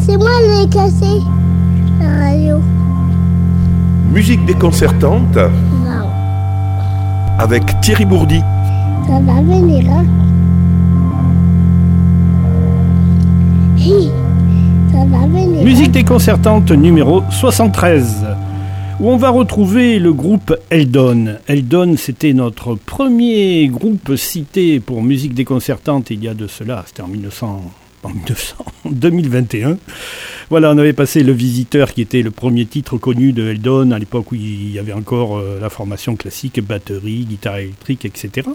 C'est moi qui ai cassé la radio. Musique déconcertante Non. avec Thierry Bourdi. Ça va venir, hein Hi, Ça va venir. Musique hein déconcertante numéro 73, où on va retrouver le groupe Eldon. Eldon, c'était notre premier groupe cité pour musique déconcertante il y a de cela, c'était en 1900. En 1900, 2021. Voilà, on avait passé Le Visiteur, qui était le premier titre connu de Eldon, à l'époque où il y avait encore euh, la formation classique, batterie, guitare électrique, etc.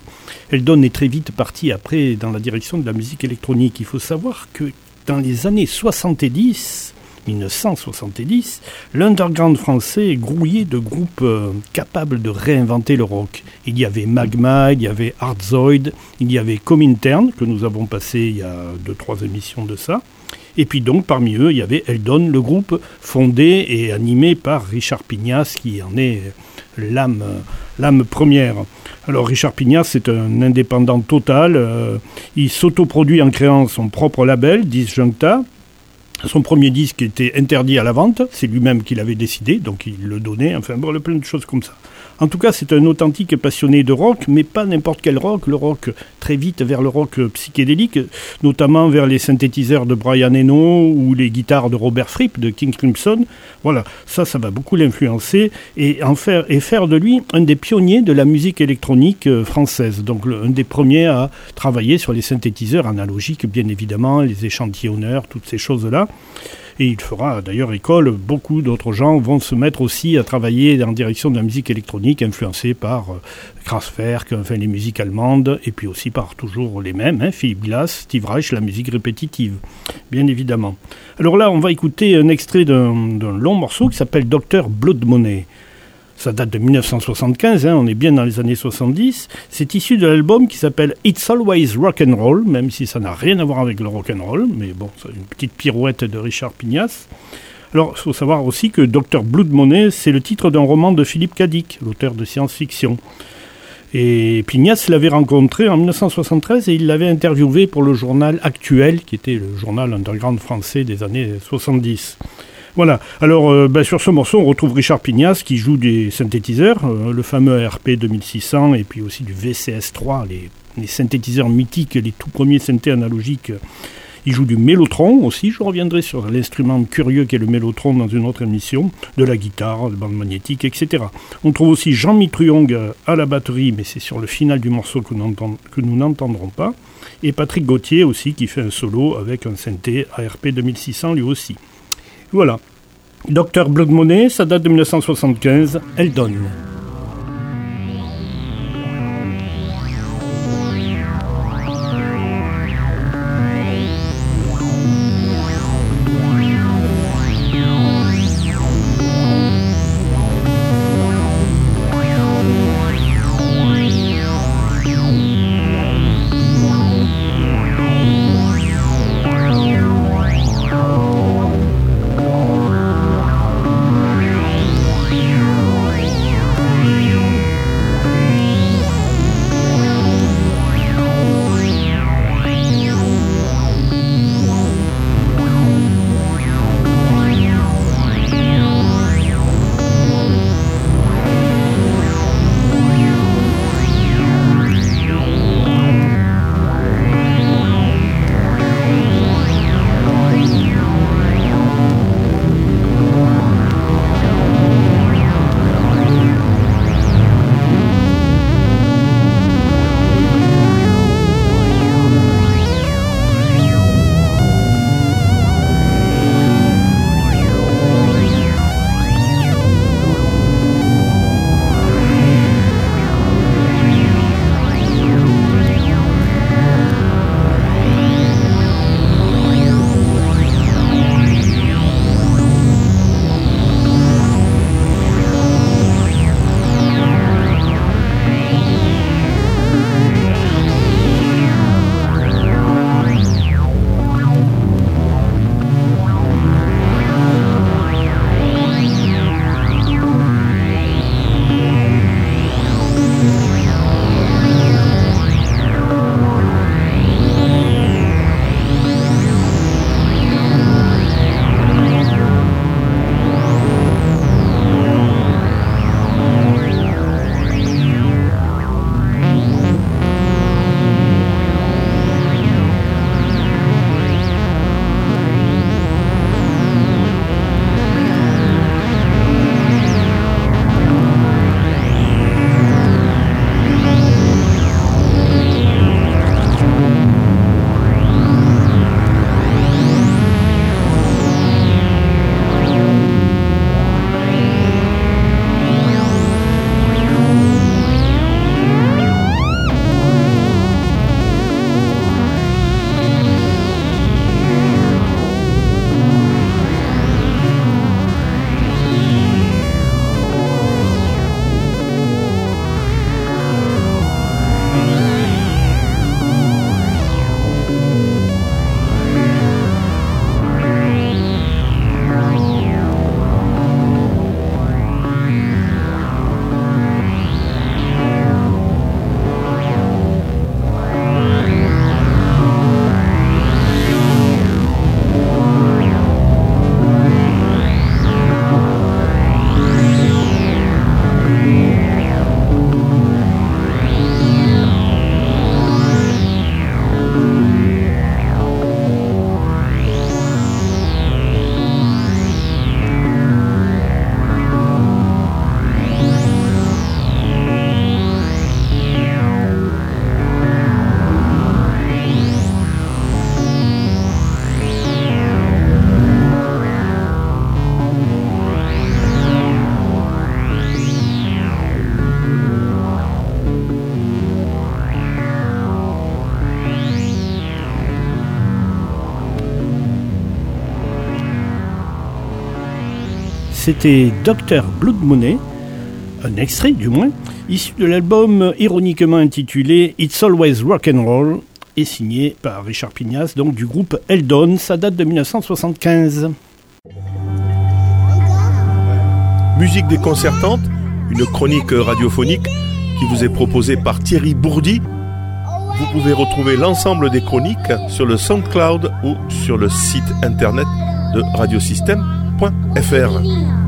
Eldon est très vite parti après dans la direction de la musique électronique. Il faut savoir que dans les années 70, 1970, l'underground français grouillait de groupes euh, capables de réinventer le rock. Il y avait Magma, il y avait Hardzoid, il y avait Comintern, que nous avons passé il y a deux, trois émissions de ça. Et puis donc, parmi eux, il y avait Eldon, le groupe fondé et animé par Richard Pignas, qui en est l'âme, l'âme première. Alors Richard Pignas, c'est un indépendant total. euh, il s'autoproduit en créant son propre label, Disjuncta. Son premier disque était interdit à la vente, c'est lui-même qui l'avait décidé, donc il le donnait, enfin bon, plein de choses comme ça. En tout cas, c'est un authentique passionné de rock, mais pas n'importe quel rock, le rock très vite vers le rock psychédélique, notamment vers les synthétiseurs de Brian Eno ou les guitares de Robert Fripp de King Crimson. Voilà, ça, ça va beaucoup l'influencer et en faire et faire de lui un des pionniers de la musique électronique euh, française. Donc un des premiers à travailler sur les synthétiseurs analogiques, bien évidemment, les échantillonneurs, toutes ces choses-là. Et il fera d'ailleurs école. Beaucoup d'autres gens vont se mettre aussi à travailler en direction de la musique électronique, influencés par euh, Kraftwerk, enfin les musiques allemandes, et puis aussi par toujours les mêmes, hein, Philippe Glass, Steve Reich, la musique répétitive, bien évidemment. Alors là, on va écouter un extrait d'un d'un long morceau qui s'appelle Docteur Blood Money. Ça date de 1975, hein, on est bien dans les années 70. C'est issu de l'album qui s'appelle It's Always Rock and Roll, même si ça n'a rien à voir avec le rock and roll, mais bon, c'est une petite pirouette de Richard Pignas. Alors, il faut savoir aussi que Dr. Blood Money, c'est le titre d'un roman de Philippe Cadic, l'auteur de science-fiction. Et Pignas l'avait rencontré en 1973 et il l'avait interviewé pour le journal Actuel, qui était le journal underground français des années 70. Voilà. Alors, euh, ben, sur ce morceau, on retrouve Richard Pignas qui joue des synthétiseurs, euh, le fameux RP 2600 et puis aussi du VCS3, les, synthétiseurs mythiques, les tout premiers synthés analogiques. Il joue du mélotron aussi, je reviendrai sur l'instrument curieux qu'est le mélotron dans une autre émission, de la guitare, de bande magnétique, etc. On trouve aussi Jean Mitruong à la batterie, mais c'est sur le final du morceau que nous n'entendrons pas, et Patrick Gauthier aussi qui fait un solo avec un synthé ARP 2600 lui aussi. Voilà. Dr Blood Money, ça date de 1975, elle donne. C'était Dr Blood Money, un extrait du moins, issu de l'album ironiquement intitulé It's Always Rock and Roll et signé par Richard Pignas, donc du groupe Eldon. Ça date de 1975. Musique déconcertante, une chronique radiophonique qui vous est proposée par Thierry Bourdi. Vous pouvez retrouver l'ensemble des chroniques sur le SoundCloud ou sur le site internet de radiosystème.fr.